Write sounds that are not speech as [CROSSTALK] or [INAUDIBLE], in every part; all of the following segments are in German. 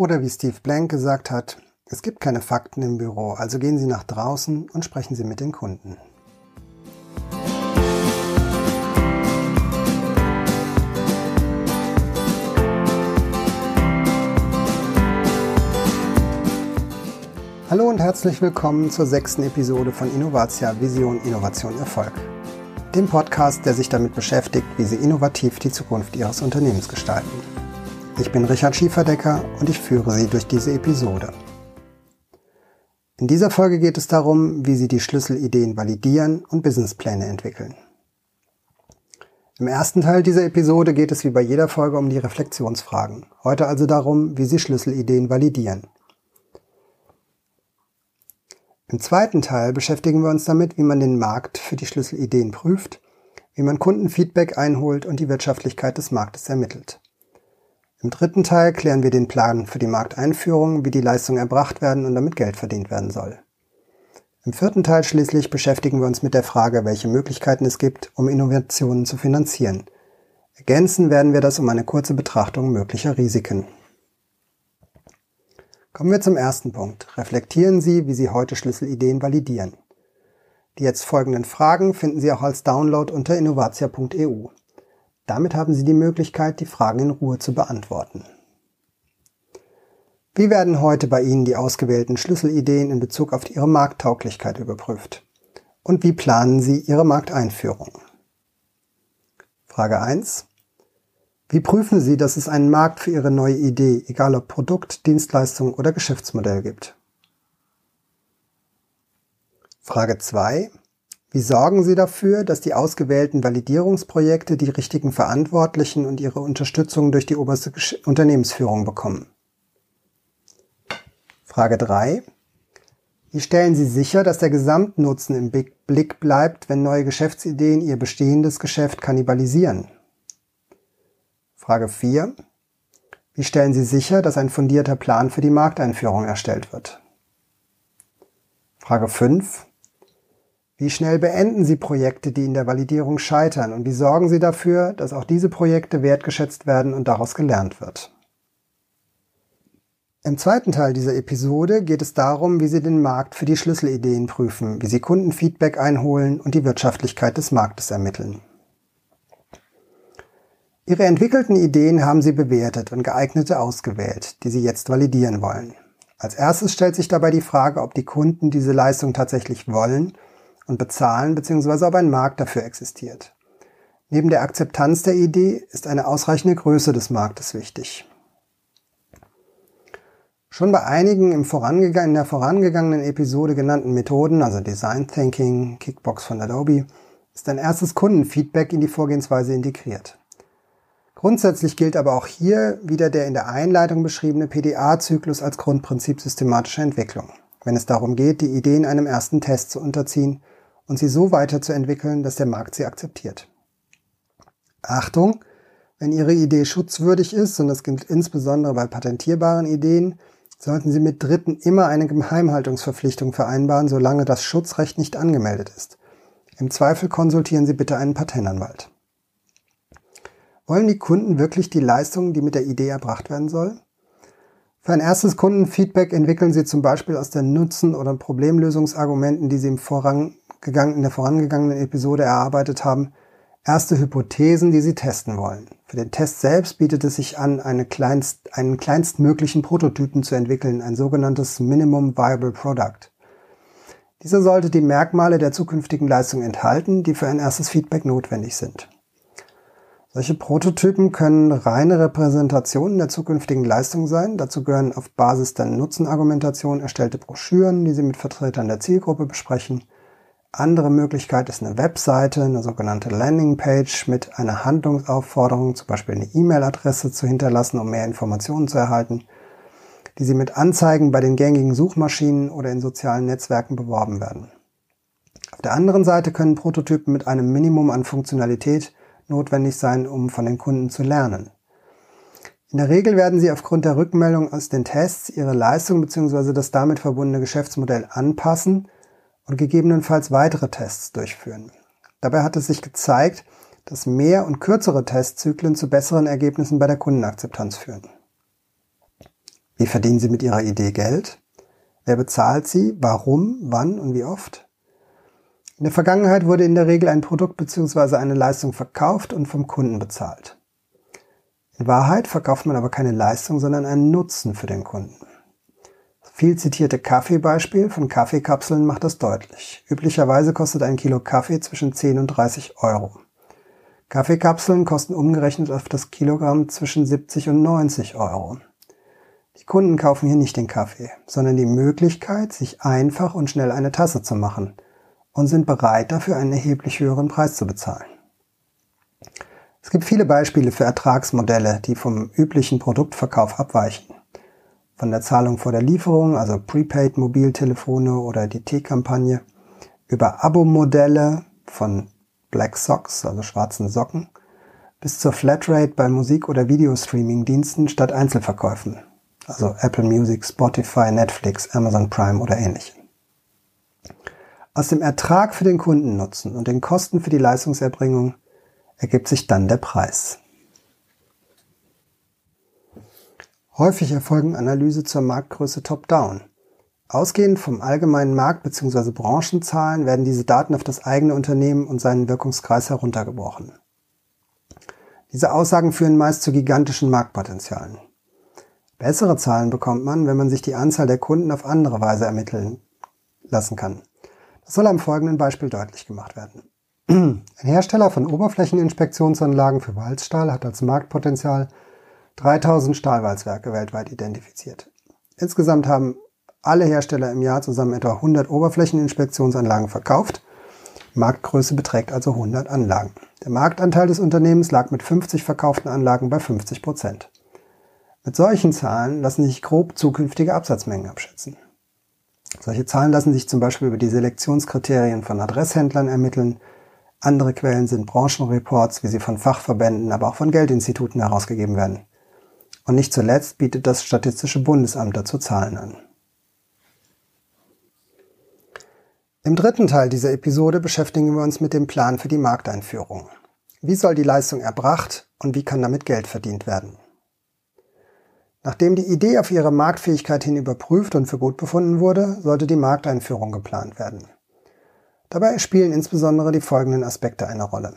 Oder wie Steve Blank gesagt hat, es gibt keine Fakten im Büro, also gehen Sie nach draußen und sprechen Sie mit den Kunden. Hallo und herzlich willkommen zur sechsten Episode von Innovatia Vision Innovation Erfolg. Dem Podcast, der sich damit beschäftigt, wie Sie innovativ die Zukunft Ihres Unternehmens gestalten. Ich bin Richard Schieferdecker und ich führe Sie durch diese Episode. In dieser Folge geht es darum, wie Sie die Schlüsselideen validieren und Businesspläne entwickeln. Im ersten Teil dieser Episode geht es wie bei jeder Folge um die Reflexionsfragen. Heute also darum, wie Sie Schlüsselideen validieren. Im zweiten Teil beschäftigen wir uns damit, wie man den Markt für die Schlüsselideen prüft, wie man Kundenfeedback einholt und die Wirtschaftlichkeit des Marktes ermittelt. Im dritten Teil klären wir den Plan für die Markteinführung, wie die Leistungen erbracht werden und damit Geld verdient werden soll. Im vierten Teil schließlich beschäftigen wir uns mit der Frage, welche Möglichkeiten es gibt, um Innovationen zu finanzieren. Ergänzen werden wir das um eine kurze Betrachtung möglicher Risiken. Kommen wir zum ersten Punkt. Reflektieren Sie, wie Sie heute Schlüsselideen validieren. Die jetzt folgenden Fragen finden Sie auch als Download unter innovatia.eu. Damit haben Sie die Möglichkeit, die Fragen in Ruhe zu beantworten. Wie werden heute bei Ihnen die ausgewählten Schlüsselideen in Bezug auf Ihre Markttauglichkeit überprüft? Und wie planen Sie Ihre Markteinführung? Frage 1. Wie prüfen Sie, dass es einen Markt für Ihre neue Idee, egal ob Produkt, Dienstleistung oder Geschäftsmodell gibt? Frage 2. Wie sorgen Sie dafür, dass die ausgewählten Validierungsprojekte die richtigen Verantwortlichen und ihre Unterstützung durch die oberste Unternehmensführung bekommen? Frage 3. Wie stellen Sie sicher, dass der Gesamtnutzen im Blick bleibt, wenn neue Geschäftsideen Ihr bestehendes Geschäft kannibalisieren? Frage 4. Wie stellen Sie sicher, dass ein fundierter Plan für die Markteinführung erstellt wird? Frage 5. Wie schnell beenden Sie Projekte, die in der Validierung scheitern und wie sorgen Sie dafür, dass auch diese Projekte wertgeschätzt werden und daraus gelernt wird? Im zweiten Teil dieser Episode geht es darum, wie Sie den Markt für die Schlüsselideen prüfen, wie Sie Kundenfeedback einholen und die Wirtschaftlichkeit des Marktes ermitteln. Ihre entwickelten Ideen haben Sie bewertet und geeignete ausgewählt, die Sie jetzt validieren wollen. Als erstes stellt sich dabei die Frage, ob die Kunden diese Leistung tatsächlich wollen und bezahlen bzw. ob ein Markt dafür existiert. Neben der Akzeptanz der Idee ist eine ausreichende Größe des Marktes wichtig. Schon bei einigen im in der vorangegangenen Episode genannten Methoden, also Design Thinking, Kickbox von Adobe, ist ein erstes Kundenfeedback in die Vorgehensweise integriert. Grundsätzlich gilt aber auch hier wieder der in der Einleitung beschriebene PDA-Zyklus als Grundprinzip systematischer Entwicklung, wenn es darum geht, die Ideen einem ersten Test zu unterziehen und sie so weiterzuentwickeln, dass der Markt sie akzeptiert. Achtung, wenn Ihre Idee schutzwürdig ist, und das gilt insbesondere bei patentierbaren Ideen, sollten Sie mit Dritten immer eine Geheimhaltungsverpflichtung vereinbaren, solange das Schutzrecht nicht angemeldet ist. Im Zweifel konsultieren Sie bitte einen Patentanwalt. Wollen die Kunden wirklich die Leistung, die mit der Idee erbracht werden soll? Für ein erstes Kundenfeedback entwickeln Sie zum Beispiel aus den Nutzen- oder Problemlösungsargumenten, die Sie im in der vorangegangenen Episode erarbeitet haben, erste Hypothesen, die Sie testen wollen. Für den Test selbst bietet es sich an, eine kleinst, einen kleinstmöglichen Prototypen zu entwickeln, ein sogenanntes Minimum Viable Product. Dieser sollte die Merkmale der zukünftigen Leistung enthalten, die für ein erstes Feedback notwendig sind. Solche Prototypen können reine Repräsentationen der zukünftigen Leistung sein. Dazu gehören auf Basis der Nutzenargumentation erstellte Broschüren, die Sie mit Vertretern der Zielgruppe besprechen. Andere Möglichkeit ist eine Webseite, eine sogenannte Landingpage mit einer Handlungsaufforderung, zum Beispiel eine E-Mail-Adresse zu hinterlassen, um mehr Informationen zu erhalten, die Sie mit Anzeigen bei den gängigen Suchmaschinen oder in sozialen Netzwerken beworben werden. Auf der anderen Seite können Prototypen mit einem Minimum an Funktionalität notwendig sein, um von den Kunden zu lernen. In der Regel werden Sie aufgrund der Rückmeldung aus den Tests Ihre Leistung bzw. das damit verbundene Geschäftsmodell anpassen und gegebenenfalls weitere Tests durchführen. Dabei hat es sich gezeigt, dass mehr und kürzere Testzyklen zu besseren Ergebnissen bei der Kundenakzeptanz führen. Wie verdienen Sie mit Ihrer Idee Geld? Wer bezahlt Sie? Warum? Wann und wie oft? In der Vergangenheit wurde in der Regel ein Produkt bzw. eine Leistung verkauft und vom Kunden bezahlt. In Wahrheit verkauft man aber keine Leistung, sondern einen Nutzen für den Kunden. Viel zitierte Kaffeebeispiel von Kaffeekapseln macht das deutlich. Üblicherweise kostet ein Kilo Kaffee zwischen 10 und 30 Euro. Kaffeekapseln kosten umgerechnet auf das Kilogramm zwischen 70 und 90 Euro. Die Kunden kaufen hier nicht den Kaffee, sondern die Möglichkeit, sich einfach und schnell eine Tasse zu machen und sind bereit dafür einen erheblich höheren Preis zu bezahlen. Es gibt viele Beispiele für Ertragsmodelle, die vom üblichen Produktverkauf abweichen. Von der Zahlung vor der Lieferung, also Prepaid Mobiltelefone oder die T-Kampagne, über Abo-Modelle von Black Socks, also schwarzen Socken, bis zur Flatrate bei Musik- oder Videostreaming-Diensten statt Einzelverkäufen, also Apple Music, Spotify, Netflix, Amazon Prime oder ähnliche. Aus dem Ertrag für den Kundennutzen und den Kosten für die Leistungserbringung ergibt sich dann der Preis. Häufig erfolgen Analyse zur Marktgröße top-down. Ausgehend vom allgemeinen Markt- bzw. Branchenzahlen werden diese Daten auf das eigene Unternehmen und seinen Wirkungskreis heruntergebrochen. Diese Aussagen führen meist zu gigantischen Marktpotenzialen. Bessere Zahlen bekommt man, wenn man sich die Anzahl der Kunden auf andere Weise ermitteln lassen kann. Das soll am folgenden Beispiel deutlich gemacht werden. Ein Hersteller von Oberflächeninspektionsanlagen für Walzstahl hat als Marktpotenzial 3000 Stahlwalzwerke weltweit identifiziert. Insgesamt haben alle Hersteller im Jahr zusammen etwa 100 Oberflächeninspektionsanlagen verkauft. Marktgröße beträgt also 100 Anlagen. Der Marktanteil des Unternehmens lag mit 50 verkauften Anlagen bei 50 Prozent. Mit solchen Zahlen lassen sich grob zukünftige Absatzmengen abschätzen. Solche Zahlen lassen sich zum Beispiel über die Selektionskriterien von Adresshändlern ermitteln. Andere Quellen sind Branchenreports, wie sie von Fachverbänden, aber auch von Geldinstituten herausgegeben werden. Und nicht zuletzt bietet das Statistische Bundesamt dazu Zahlen an. Im dritten Teil dieser Episode beschäftigen wir uns mit dem Plan für die Markteinführung. Wie soll die Leistung erbracht und wie kann damit Geld verdient werden? Nachdem die Idee auf ihre Marktfähigkeit hin überprüft und für gut befunden wurde, sollte die Markteinführung geplant werden. Dabei spielen insbesondere die folgenden Aspekte eine Rolle.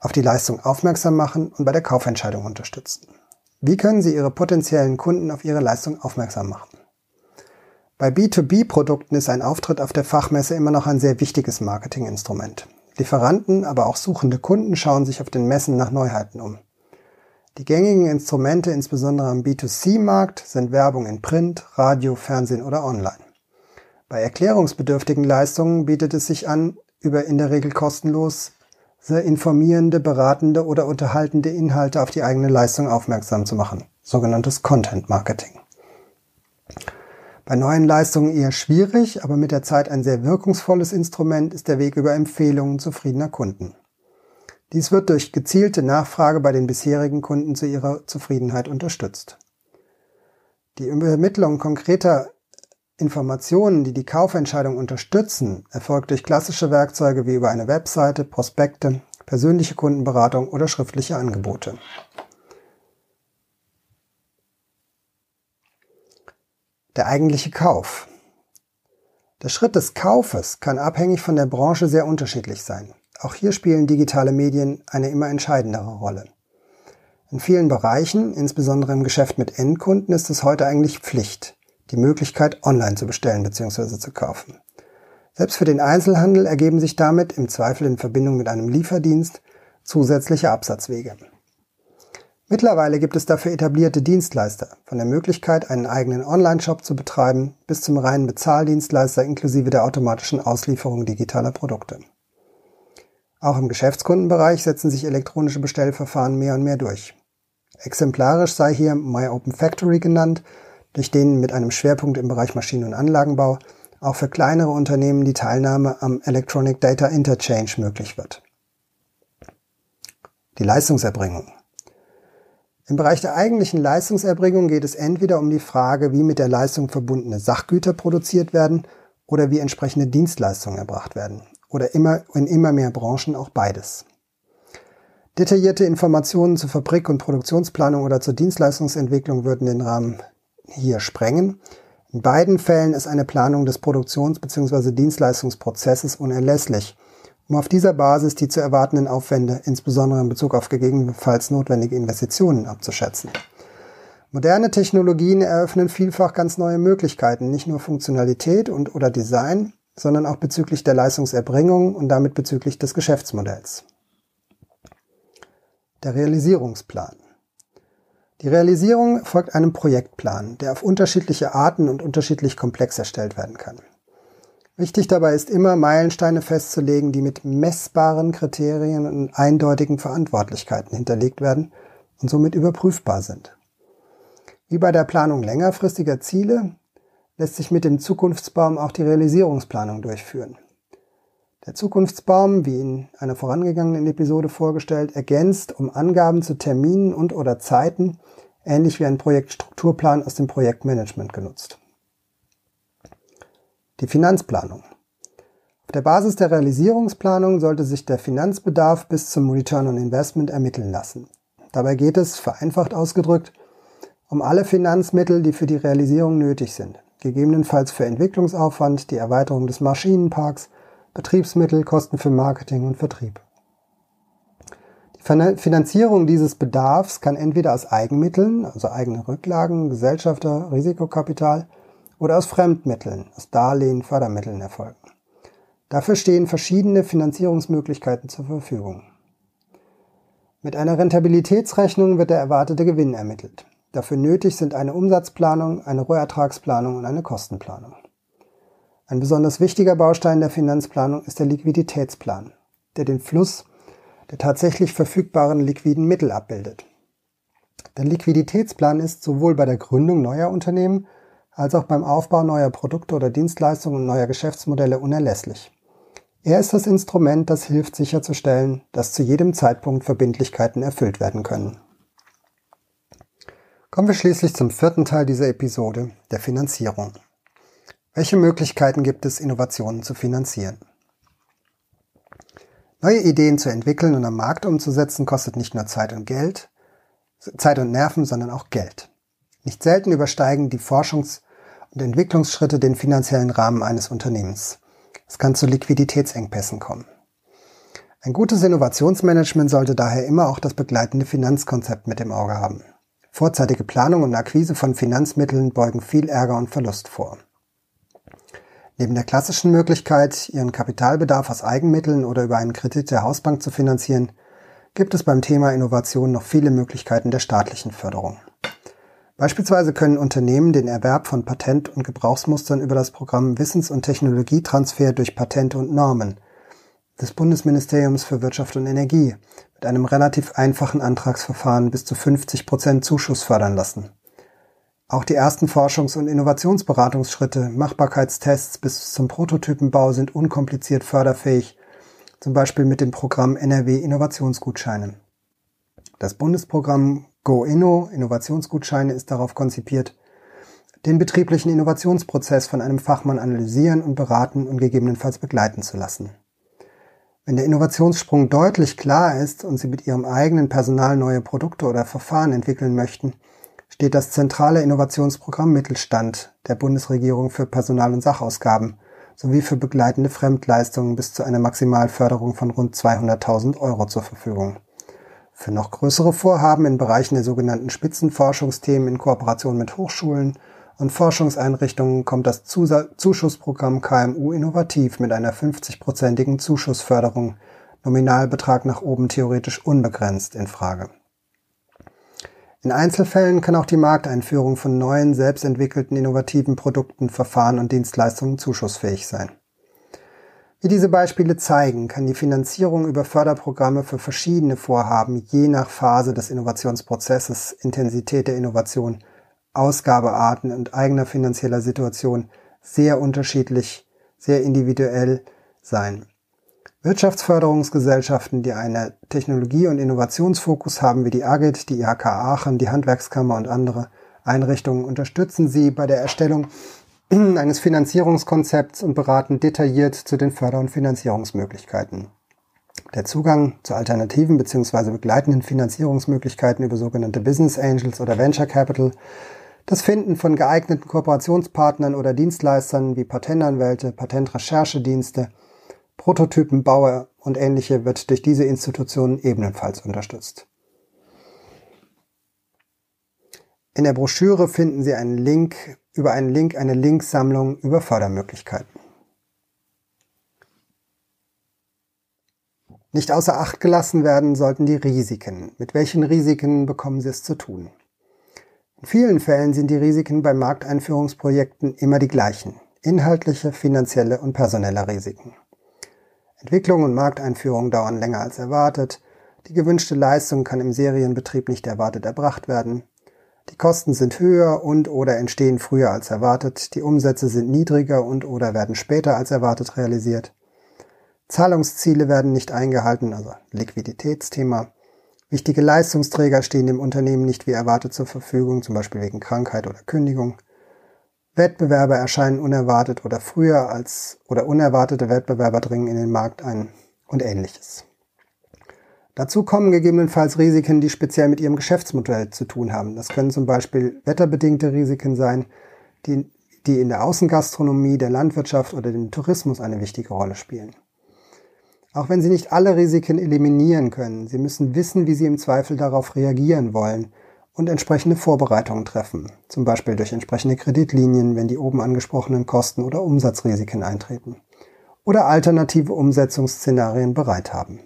Auf die Leistung aufmerksam machen und bei der Kaufentscheidung unterstützen. Wie können Sie Ihre potenziellen Kunden auf Ihre Leistung aufmerksam machen? Bei B2B-Produkten ist ein Auftritt auf der Fachmesse immer noch ein sehr wichtiges Marketinginstrument. Lieferanten, aber auch suchende Kunden schauen sich auf den Messen nach Neuheiten um. Die gängigen Instrumente, insbesondere am B2C-Markt, sind Werbung in Print, Radio, Fernsehen oder online. Bei erklärungsbedürftigen Leistungen bietet es sich an, über in der Regel kostenlos informierende, beratende oder unterhaltende Inhalte auf die eigene Leistung aufmerksam zu machen, sogenanntes Content Marketing. Bei neuen Leistungen eher schwierig, aber mit der Zeit ein sehr wirkungsvolles Instrument ist der Weg über Empfehlungen zufriedener Kunden. Dies wird durch gezielte Nachfrage bei den bisherigen Kunden zu ihrer Zufriedenheit unterstützt. Die Übermittlung konkreter Informationen, die die Kaufentscheidung unterstützen, erfolgt durch klassische Werkzeuge wie über eine Webseite, Prospekte, persönliche Kundenberatung oder schriftliche Angebote. Der eigentliche Kauf. Der Schritt des Kaufes kann abhängig von der Branche sehr unterschiedlich sein. Auch hier spielen digitale Medien eine immer entscheidendere Rolle. In vielen Bereichen, insbesondere im Geschäft mit Endkunden, ist es heute eigentlich Pflicht, die Möglichkeit online zu bestellen bzw. zu kaufen. Selbst für den Einzelhandel ergeben sich damit, im Zweifel in Verbindung mit einem Lieferdienst, zusätzliche Absatzwege. Mittlerweile gibt es dafür etablierte Dienstleister, von der Möglichkeit, einen eigenen Online-Shop zu betreiben, bis zum reinen Bezahldienstleister inklusive der automatischen Auslieferung digitaler Produkte. Auch im Geschäftskundenbereich setzen sich elektronische Bestellverfahren mehr und mehr durch. Exemplarisch sei hier My Open Factory genannt, durch den mit einem Schwerpunkt im Bereich Maschinen- und Anlagenbau auch für kleinere Unternehmen die Teilnahme am Electronic Data Interchange möglich wird. Die Leistungserbringung. Im Bereich der eigentlichen Leistungserbringung geht es entweder um die Frage, wie mit der Leistung verbundene Sachgüter produziert werden oder wie entsprechende Dienstleistungen erbracht werden. Oder immer, in immer mehr Branchen auch beides. Detaillierte Informationen zur Fabrik- und Produktionsplanung oder zur Dienstleistungsentwicklung würden den Rahmen hier sprengen. In beiden Fällen ist eine Planung des Produktions- bzw. Dienstleistungsprozesses unerlässlich, um auf dieser Basis die zu erwartenden Aufwände, insbesondere in Bezug auf gegebenenfalls notwendige Investitionen, abzuschätzen. Moderne Technologien eröffnen vielfach ganz neue Möglichkeiten, nicht nur Funktionalität und oder Design, sondern auch bezüglich der Leistungserbringung und damit bezüglich des Geschäftsmodells. Der Realisierungsplan. Die Realisierung folgt einem Projektplan, der auf unterschiedliche Arten und unterschiedlich komplex erstellt werden kann. Wichtig dabei ist immer, Meilensteine festzulegen, die mit messbaren Kriterien und eindeutigen Verantwortlichkeiten hinterlegt werden und somit überprüfbar sind. Wie bei der Planung längerfristiger Ziele lässt sich mit dem Zukunftsbaum auch die Realisierungsplanung durchführen. Der Zukunftsbaum, wie in einer vorangegangenen Episode vorgestellt, ergänzt um Angaben zu Terminen und oder Zeiten, ähnlich wie ein Projektstrukturplan aus dem Projektmanagement genutzt. Die Finanzplanung. Auf der Basis der Realisierungsplanung sollte sich der Finanzbedarf bis zum Return on Investment ermitteln lassen. Dabei geht es, vereinfacht ausgedrückt, um alle Finanzmittel, die für die Realisierung nötig sind, gegebenenfalls für Entwicklungsaufwand, die Erweiterung des Maschinenparks, Betriebsmittel, Kosten für Marketing und Vertrieb. Die Finanzierung dieses Bedarfs kann entweder aus Eigenmitteln, also eigene Rücklagen, Gesellschafter, Risikokapital oder aus Fremdmitteln, aus Darlehen, Fördermitteln erfolgen. Dafür stehen verschiedene Finanzierungsmöglichkeiten zur Verfügung. Mit einer Rentabilitätsrechnung wird der erwartete Gewinn ermittelt. Dafür nötig sind eine Umsatzplanung, eine Rohertragsplanung und eine Kostenplanung. Ein besonders wichtiger Baustein der Finanzplanung ist der Liquiditätsplan, der den Fluss der tatsächlich verfügbaren liquiden Mittel abbildet. Der Liquiditätsplan ist sowohl bei der Gründung neuer Unternehmen als auch beim Aufbau neuer Produkte oder Dienstleistungen und neuer Geschäftsmodelle unerlässlich. Er ist das Instrument, das hilft sicherzustellen, dass zu jedem Zeitpunkt Verbindlichkeiten erfüllt werden können. Kommen wir schließlich zum vierten Teil dieser Episode, der Finanzierung. Welche Möglichkeiten gibt es, Innovationen zu finanzieren? Neue Ideen zu entwickeln und am Markt umzusetzen kostet nicht nur Zeit und Geld, Zeit und Nerven, sondern auch Geld. Nicht selten übersteigen die Forschungs- und Entwicklungsschritte den finanziellen Rahmen eines Unternehmens. Es kann zu Liquiditätsengpässen kommen. Ein gutes Innovationsmanagement sollte daher immer auch das begleitende Finanzkonzept mit im Auge haben. Vorzeitige Planung und Akquise von Finanzmitteln beugen viel Ärger und Verlust vor. Neben der klassischen Möglichkeit, ihren Kapitalbedarf aus Eigenmitteln oder über einen Kredit der Hausbank zu finanzieren, gibt es beim Thema Innovation noch viele Möglichkeiten der staatlichen Förderung. Beispielsweise können Unternehmen den Erwerb von Patent- und Gebrauchsmustern über das Programm Wissens- und Technologietransfer durch Patente und Normen des Bundesministeriums für Wirtschaft und Energie mit einem relativ einfachen Antragsverfahren bis zu 50 Prozent Zuschuss fördern lassen. Auch die ersten Forschungs- und Innovationsberatungsschritte, Machbarkeitstests bis zum Prototypenbau sind unkompliziert förderfähig, zum Beispiel mit dem Programm NRW Innovationsgutscheine. Das Bundesprogramm GoInno Innovationsgutscheine ist darauf konzipiert, den betrieblichen Innovationsprozess von einem Fachmann analysieren und beraten und gegebenenfalls begleiten zu lassen. Wenn der Innovationssprung deutlich klar ist und Sie mit Ihrem eigenen Personal neue Produkte oder Verfahren entwickeln möchten, steht das zentrale Innovationsprogramm Mittelstand der Bundesregierung für Personal- und Sachausgaben sowie für begleitende Fremdleistungen bis zu einer Maximalförderung von rund 200.000 Euro zur Verfügung. Für noch größere Vorhaben in Bereichen der sogenannten Spitzenforschungsthemen in Kooperation mit Hochschulen und Forschungseinrichtungen kommt das Zuschussprogramm KMU Innovativ mit einer 50-prozentigen Zuschussförderung, Nominalbetrag nach oben theoretisch unbegrenzt, in Frage. In Einzelfällen kann auch die Markteinführung von neuen, selbstentwickelten innovativen Produkten, Verfahren und Dienstleistungen zuschussfähig sein. Wie diese Beispiele zeigen, kann die Finanzierung über Förderprogramme für verschiedene Vorhaben je nach Phase des Innovationsprozesses, Intensität der Innovation, Ausgabearten und eigener finanzieller Situation sehr unterschiedlich, sehr individuell sein. Wirtschaftsförderungsgesellschaften, die einen Technologie- und Innovationsfokus haben, wie die AGIT, die IHK Aachen, die Handwerkskammer und andere Einrichtungen, unterstützen sie bei der Erstellung [CLEARS THROAT] eines Finanzierungskonzepts und beraten detailliert zu den Förder- und Finanzierungsmöglichkeiten. Der Zugang zu alternativen bzw. begleitenden Finanzierungsmöglichkeiten über sogenannte Business Angels oder Venture Capital, das Finden von geeigneten Kooperationspartnern oder Dienstleistern wie Patentanwälte, Patentrecherchedienste, Prototypenbauer und ähnliche wird durch diese Institutionen ebenfalls unterstützt. In der Broschüre finden Sie einen Link über einen Link eine Linksammlung über Fördermöglichkeiten. Nicht außer Acht gelassen werden sollten die Risiken. Mit welchen Risiken bekommen Sie es zu tun? In vielen Fällen sind die Risiken bei Markteinführungsprojekten immer die gleichen. Inhaltliche, finanzielle und personelle Risiken. Entwicklung und Markteinführung dauern länger als erwartet. Die gewünschte Leistung kann im Serienbetrieb nicht erwartet erbracht werden. Die Kosten sind höher und oder entstehen früher als erwartet. Die Umsätze sind niedriger und oder werden später als erwartet realisiert. Zahlungsziele werden nicht eingehalten, also Liquiditätsthema. Wichtige Leistungsträger stehen dem Unternehmen nicht wie erwartet zur Verfügung, zum Beispiel wegen Krankheit oder Kündigung. Wettbewerber erscheinen unerwartet oder früher als oder unerwartete Wettbewerber dringen in den Markt ein und ähnliches. Dazu kommen gegebenenfalls Risiken, die speziell mit ihrem Geschäftsmodell zu tun haben. Das können zum Beispiel wetterbedingte Risiken sein, die, die in der Außengastronomie, der Landwirtschaft oder dem Tourismus eine wichtige Rolle spielen. Auch wenn Sie nicht alle Risiken eliminieren können, Sie müssen wissen, wie Sie im Zweifel darauf reagieren wollen und entsprechende Vorbereitungen treffen, zum Beispiel durch entsprechende Kreditlinien, wenn die oben angesprochenen Kosten oder Umsatzrisiken eintreten, oder alternative Umsetzungsszenarien bereit haben.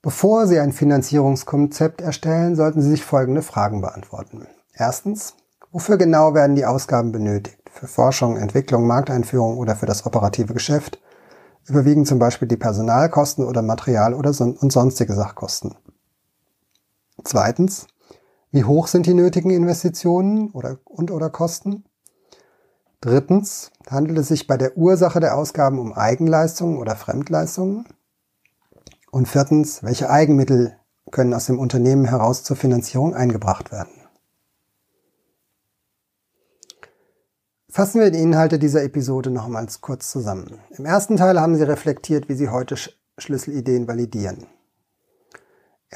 Bevor Sie ein Finanzierungskonzept erstellen, sollten Sie sich folgende Fragen beantworten. Erstens, wofür genau werden die Ausgaben benötigt? Für Forschung, Entwicklung, Markteinführung oder für das operative Geschäft? überwiegen zum Beispiel die Personalkosten oder Material- oder und sonstige Sachkosten. Zweitens, wie hoch sind die nötigen Investitionen oder, und oder Kosten? Drittens, handelt es sich bei der Ursache der Ausgaben um Eigenleistungen oder Fremdleistungen? Und viertens, welche Eigenmittel können aus dem Unternehmen heraus zur Finanzierung eingebracht werden? Fassen wir die Inhalte dieser Episode nochmals kurz zusammen. Im ersten Teil haben Sie reflektiert, wie Sie heute Schlüsselideen validieren.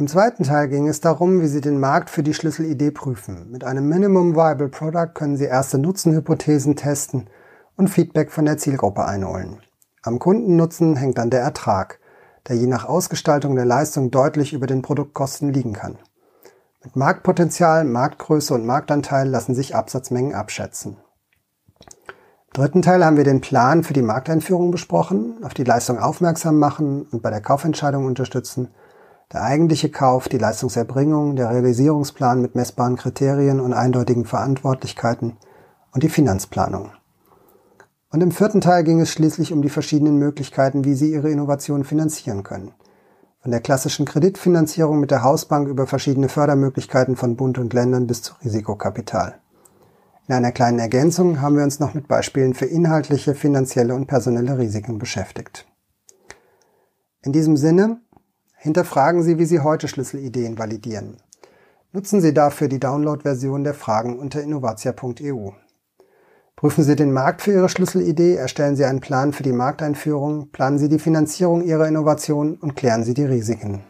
Im zweiten Teil ging es darum, wie Sie den Markt für die Schlüsselidee prüfen. Mit einem Minimum Viable Product können Sie erste Nutzenhypothesen testen und Feedback von der Zielgruppe einholen. Am Kundennutzen hängt dann der Ertrag, der je nach Ausgestaltung der Leistung deutlich über den Produktkosten liegen kann. Mit Marktpotenzial, Marktgröße und Marktanteil lassen sich Absatzmengen abschätzen dritten Teil haben wir den Plan für die Markteinführung besprochen, auf die Leistung aufmerksam machen und bei der Kaufentscheidung unterstützen. Der eigentliche Kauf, die Leistungserbringung, der Realisierungsplan mit messbaren Kriterien und eindeutigen Verantwortlichkeiten und die Finanzplanung. Und im vierten Teil ging es schließlich um die verschiedenen Möglichkeiten, wie Sie Ihre Innovation finanzieren können. Von der klassischen Kreditfinanzierung mit der Hausbank über verschiedene Fördermöglichkeiten von Bund und Ländern bis zu Risikokapital. In einer kleinen Ergänzung haben wir uns noch mit Beispielen für inhaltliche, finanzielle und personelle Risiken beschäftigt. In diesem Sinne, hinterfragen Sie, wie Sie heute Schlüsselideen validieren. Nutzen Sie dafür die Download-Version der Fragen unter innovatia.eu. Prüfen Sie den Markt für Ihre Schlüsselidee, erstellen Sie einen Plan für die Markteinführung, planen Sie die Finanzierung Ihrer Innovation und klären Sie die Risiken.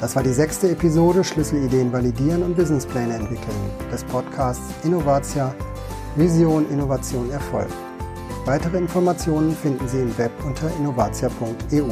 Das war die sechste Episode Schlüsselideen validieren und Businesspläne entwickeln des Podcasts Innovatia Vision, Innovation, Erfolg. Weitere Informationen finden Sie im Web unter innovatia.eu.